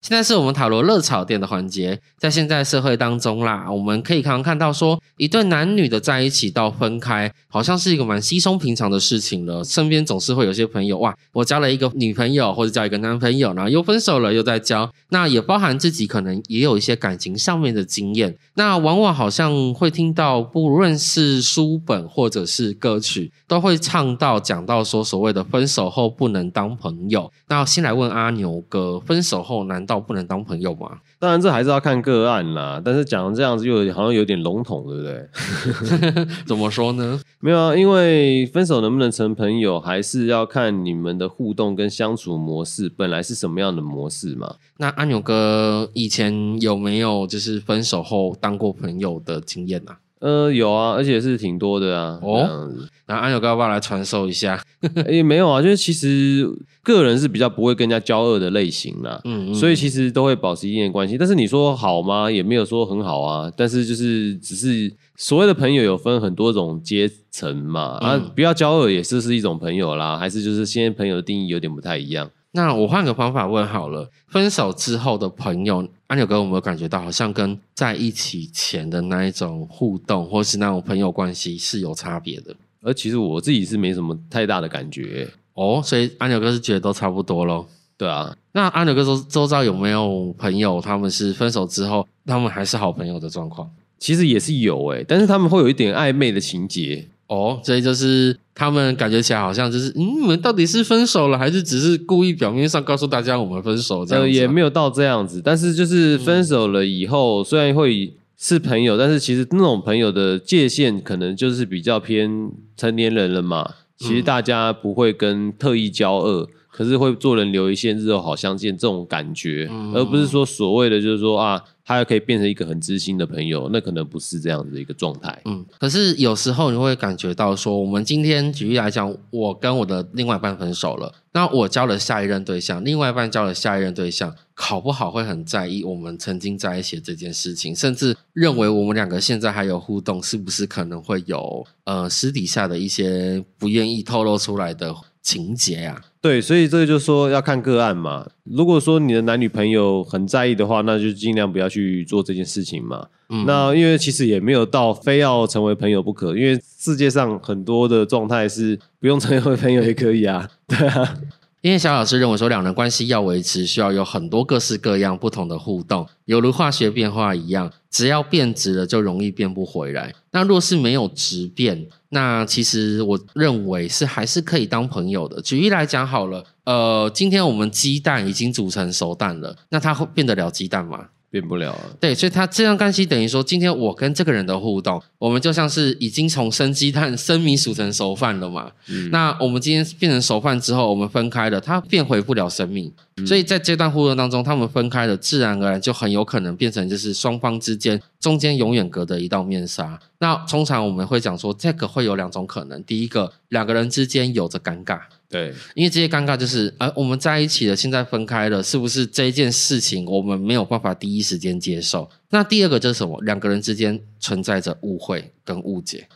现在是我们塔罗热炒店的环节，在现在社会当中啦，我们可以常常看到说，一对男女的在一起到分开，好像是一个蛮稀松平常的事情了。身边总是会有些朋友，哇，我交了一个女朋友或者交一个男朋友，然后又分手了，又在交。那也包含自己可能也有一些感情上面的经验。那往往好像会听到，不论是书本或者是歌曲，都会唱到讲到说，所谓的分手后不能当朋友。那先来问阿牛哥，分手后难道不能当朋友吗？当然，这还是要看个案啦。但是讲这样子又好像有点笼统，对不对？怎么说呢？没有啊，因为分手能不能成朋友，还是要看你们的互动跟相处模式本来是什么样的模式嘛。那阿牛哥以前有没有就是分手后当过朋友的经验啊？呃，有啊，而且是挺多的啊。哦，那阿牛哥要不要来传授一下？也没有啊，就是其实个人是比较不会跟人家交恶的类型啦。嗯，所以其实都会保持一定的关系。但是你说好吗？也没有说很好啊。但是就是只是所谓的朋友有分很多种阶层嘛。啊，不要交恶也是是一种朋友啦。还是就是现在朋友的定义有点不太一样。那我换个方法问好了，分手之后的朋友，阿牛哥有没有感觉到好像跟在一起前的那一种互动，或是那种朋友关系是有差别的？而其实我自己是没什么太大的感觉哦，所以阿牛哥是觉得都差不多咯。对啊，那阿牛哥周周遭有没有朋友，他们是分手之后，他们还是好朋友的状况？其实也是有诶，但是他们会有一点暧昧的情节。哦，所以就是他们感觉起来好像就是，嗯，你们到底是分手了，还是只是故意表面上告诉大家我们分手这样？呃，也没有到这样子，但是就是分手了以后，虽然会是朋友，但是其实那种朋友的界限可能就是比较偏成年人了嘛。其实大家不会跟特意交恶，可是会做人留一线，日后好相见这种感觉，而不是说所谓的就是说啊。他可以变成一个很知心的朋友，那可能不是这样子的一个状态。嗯，可是有时候你会感觉到说，我们今天举例来讲，我跟我的另外一半分手了，那我交了下一任对象，另外一半交了下一任对象，考不好会很在意我们曾经在一起的这件事情，甚至认为我们两个现在还有互动，是不是可能会有呃私底下的一些不愿意透露出来的情节呀？对，所以这个就说要看个案嘛。如果说你的男女朋友很在意的话，那就尽量不要去做这件事情嘛。那因为其实也没有到非要成为朋友不可，因为世界上很多的状态是不用成为朋友也可以啊。对啊。因为小老师认为说，两人关系要维持，需要有很多各式各样不同的互动，犹如化学变化一样，只要变质了，就容易变不回来。那若是没有质变，那其实我认为是还是可以当朋友的。举例来讲好了，呃，今天我们鸡蛋已经煮成熟蛋了，那它会变得了鸡蛋吗？变不了，对，所以它这样关系等于说，今天我跟这个人的互动，我们就像是已经从生鸡蛋、生米煮成熟饭了嘛。那我们今天变成熟饭之后，我们分开了，它变回不了生命。所以在这段互动当中，他们分开了，自然而然就很有可能变成就是双方之间中间永远隔着一道面纱。那通常我们会讲说，这个会有两种可能，第一个，两个人之间有着尴尬。对，因为这些尴尬就是，呃，我们在一起了，现在分开了，是不是这一件事情我们没有办法第一时间接受？那第二个就是什么？两个人之间存在着误会跟误解。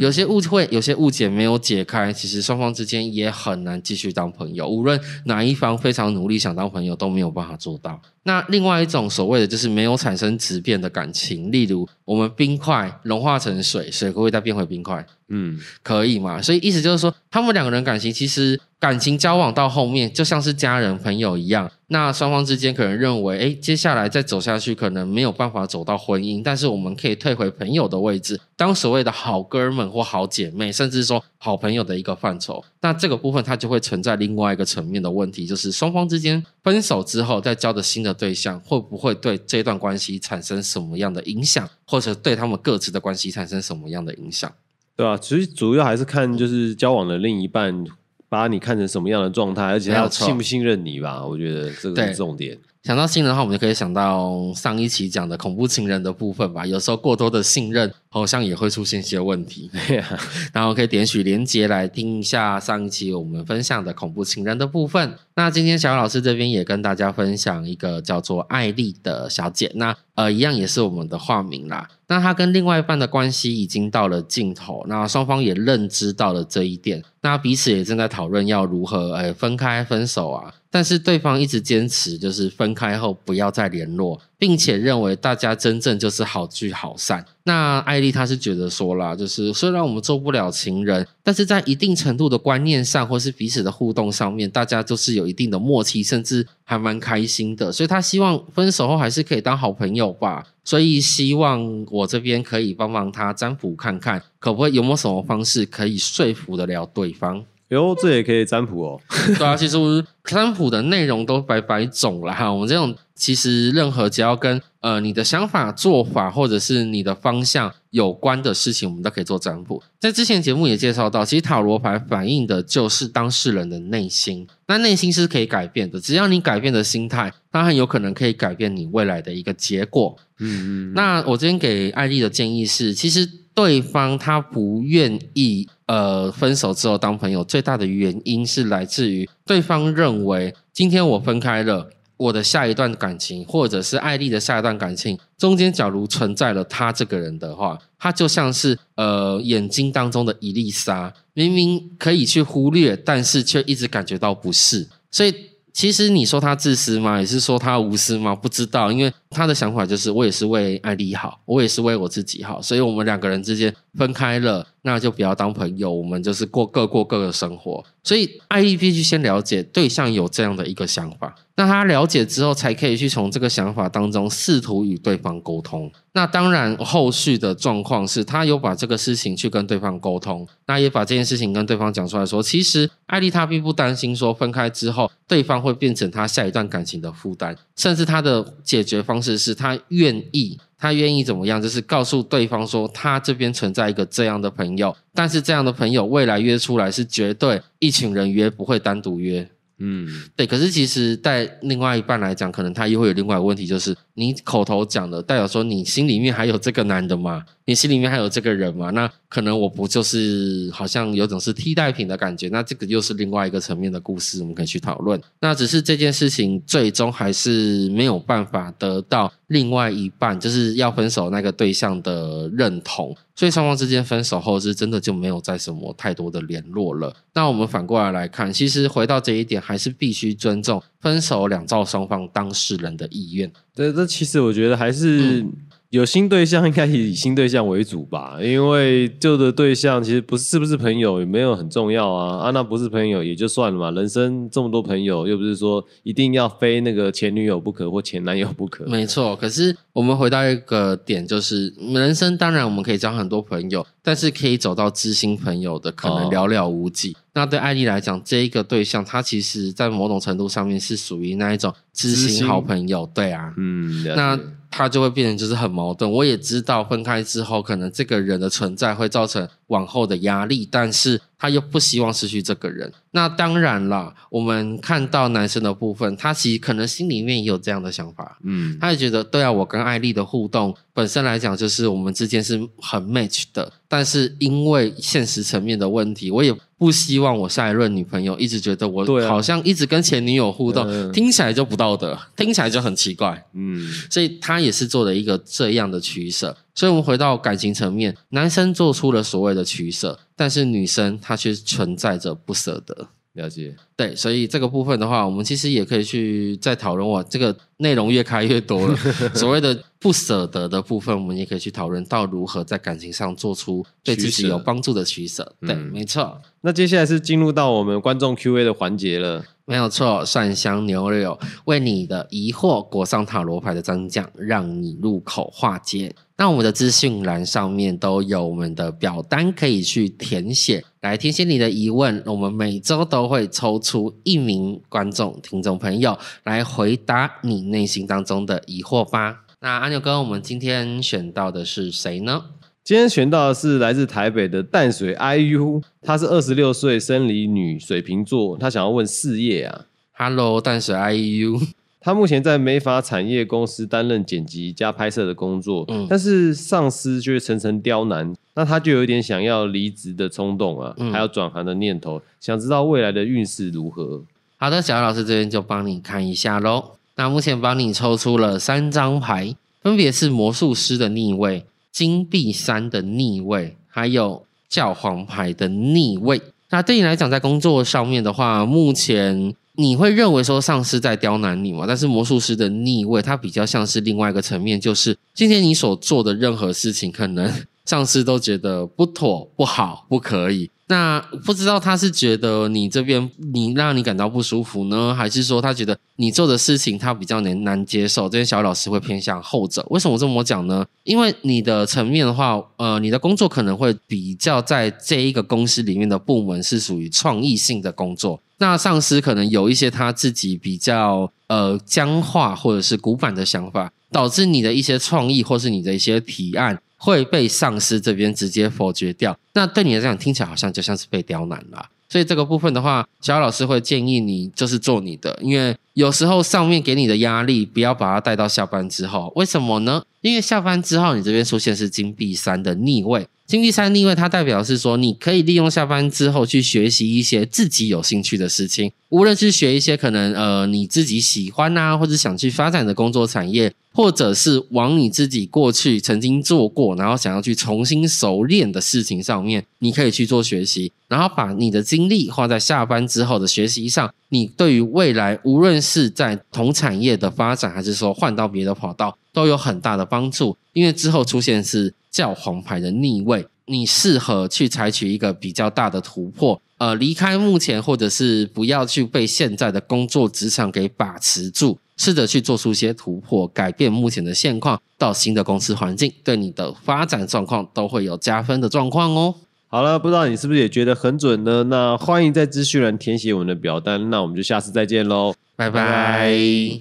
有些误会、有些误解没有解开，其实双方之间也很难继续当朋友。无论哪一方非常努力想当朋友，都没有办法做到。那另外一种所谓的就是没有产生质变的感情，例如我们冰块融化成水，水会再变回冰块？嗯，可以嘛？所以意思就是说，他们两个人感情其实感情交往到后面，就像是家人朋友一样。那双方之间可能认为，哎，接下来再走下去可能没有办法走到婚姻，但是我们可以退回朋友的位置，当所谓的好哥们或好姐妹，甚至说好朋友的一个范畴。那这个部分它就会存在另外一个层面的问题，就是双方之间分手之后再交的新的对象，会不会对这段关系产生什么样的影响，或者对他们各自的关系产生什么样的影响？对啊？其实主要还是看就是交往的另一半。把你看成什么样的状态，而且他信不信任你吧？我觉得这个是重点。想到信任的话，我们就可以想到上一期讲的恐怖情人的部分吧。有时候过多的信任好像也会出现一些问题。然后可以点取连接来听一下上一期我们分享的恐怖情人的部分。那今天小老师这边也跟大家分享一个叫做艾丽的小姐，那呃一样也是我们的化名啦。那她跟另外一半的关系已经到了尽头，那双方也认知到了这一点，那彼此也正在讨论要如何呃分开分手啊。但是对方一直坚持，就是分开后不要再联络，并且认为大家真正就是好聚好散。那艾丽她是觉得说啦，就是虽然我们做不了情人，但是在一定程度的观念上，或是彼此的互动上面，大家都是有一定的默契，甚至还蛮开心的。所以她希望分手后还是可以当好朋友吧。所以希望我这边可以帮帮她占卜看看，可不可以有没有什么方式可以说服得了对方。哟，这也可以占卜哦。对啊，其实占卜的内容都百百种了哈。我们这种其实任何只要跟呃你的想法、做法或者是你的方向有关的事情，我们都可以做占卜。在之前节目也介绍到，其实塔罗牌反映的就是当事人的内心，那内心是可以改变的。只要你改变的心态，它很有可能可以改变你未来的一个结果。嗯嗯。那我今天给艾丽的建议是，其实对方他不愿意。呃，分手之后当朋友最大的原因是来自于对方认为，今天我分开了，我的下一段感情，或者是艾丽的下一段感情中间，假如存在了他这个人的话，他就像是呃眼睛当中的伊粒沙，明明可以去忽略，但是却一直感觉到不适，所以。其实你说他自私吗？也是说他无私吗？不知道，因为他的想法就是我也是为艾丽好，我也是为我自己好，所以我们两个人之间分开了，那就不要当朋友，我们就是过各过各的生活。所以艾丽必须先了解对象有这样的一个想法，那他了解之后，才可以去从这个想法当中试图与对方沟通。那当然，后续的状况是他有把这个事情去跟对方沟通，那也把这件事情跟对方讲出来说，其实艾丽她并不担心说分开之后对方会变成她下一段感情的负担，甚至她的解决方式是她愿意，她愿意怎么样，就是告诉对方说，他这边存在一个这样的朋友，但是这样的朋友未来约出来是绝对一群人约，不会单独约。嗯，对。可是其实，在另外一半来讲，可能他又会有另外一个问题，就是你口头讲的，代表说你心里面还有这个男的吗？你心里面还有这个人吗？那可能我不就是好像有种是替代品的感觉？那这个又是另外一个层面的故事，我们可以去讨论。那只是这件事情最终还是没有办法得到另外一半就是要分手那个对象的认同，所以双方之间分手后是真的就没有再什么太多的联络了。那我们反过来来看，其实回到这一点，还是必须尊重分手两造双方当事人的意愿。对，这其实我觉得还是。有新对象应该以新对象为主吧，因为旧的对象其实不是是不是朋友也没有很重要啊啊，那不是朋友也就算了嘛，人生这么多朋友，又不是说一定要非那个前女友不可或前男友不可。没错，可是我们回到一个点，就是人生当然我们可以交很多朋友，但是可以走到知心朋友的可能寥寥无几。那对艾丽来讲，这一个对象，他其实在某种程度上面是属于那一种知心好朋友，对啊，嗯，那。他就会变成就是很矛盾。我也知道分开之后，可能这个人的存在会造成往后的压力，但是他又不希望失去这个人。那当然啦，我们看到男生的部分，他其实可能心里面也有这样的想法。嗯，他也觉得，对啊，我跟艾丽的互动本身来讲，就是我们之间是很 match 的。但是因为现实层面的问题，我也不希望我下一任女朋友一直觉得我好像一直跟前女友互动，听起来就不道德，听起来就很奇怪。嗯，所以他也是做了一个这样的取舍。所以，我们回到感情层面，男生做出了所谓的取舍，但是女生她却存在着不舍得。了解，对，所以这个部分的话，我们其实也可以去再讨论。哇，这个内容越开越多了。所谓的不舍得的部分，我们也可以去讨论到如何在感情上做出对自己有帮助的取舍。对，没错。那接下来是进入到我们观众 Q&A 的环节了。没有错，蒜香牛柳为你的疑惑裹上塔罗牌的真酱，让你入口化解。那我们的资讯栏上面都有我们的表单可以去填写，来填写你的疑问。我们每周都会抽出一名观众听众朋友来回答你内心当中的疑惑吧。那阿牛哥，我们今天选到的是谁呢？今天选到的是来自台北的淡水 IU，她是二十六岁生理女，水瓶座，她想要问事业啊。Hello，淡水 IU，他目前在美发产业公司担任剪辑加拍摄的工作，嗯但是上司却层层刁难，那他就有一点想要离职的冲动啊，嗯还有转行的念头，想知道未来的运势如何。好的，小姚老师这边就帮你看一下喽。那目前帮你抽出了三张牌，分别是魔术师的逆位、金币三的逆位，还有教皇牌的逆位。那对你来讲，在工作上面的话，目前你会认为说上司在刁难你嘛？但是魔术师的逆位，它比较像是另外一个层面，就是今天你所做的任何事情，可能上司都觉得不妥、不好、不可以。那不知道他是觉得你这边你让你感到不舒服呢，还是说他觉得你做的事情他比较难难接受？这边小老师会偏向后者。为什么这么讲呢？因为你的层面的话，呃，你的工作可能会比较在这一个公司里面的部门是属于创意性的工作。那上司可能有一些他自己比较呃僵化或者是古板的想法，导致你的一些创意或是你的一些提案会被上司这边直接否决掉。那对你来讲，听起来好像就像是被刁难了。所以这个部分的话，小姚老师会建议你就是做你的，因为有时候上面给你的压力，不要把它带到下班之后。为什么呢？因为下班之后，你这边出现是金币三的逆位。金币三逆位，它代表是说，你可以利用下班之后去学习一些自己有兴趣的事情，无论是学一些可能呃你自己喜欢啊，或者想去发展的工作产业，或者是往你自己过去曾经做过，然后想要去重新熟练的事情上面，你可以去做学习，然后把你的精力花在下班之后的学习上。你对于未来，无论是在同产业的发展，还是说换到别的跑道，都有很大的帮助。因为之后出现是教皇牌的逆位，你适合去采取一个比较大的突破，呃，离开目前，或者是不要去被现在的工作职场给把持住，试着去做出一些突破，改变目前的现况，到新的公司环境，对你的发展状况都会有加分的状况哦。好了，不知道你是不是也觉得很准呢？那欢迎在资讯栏填写我们的表单，那我们就下次再见喽。拜拜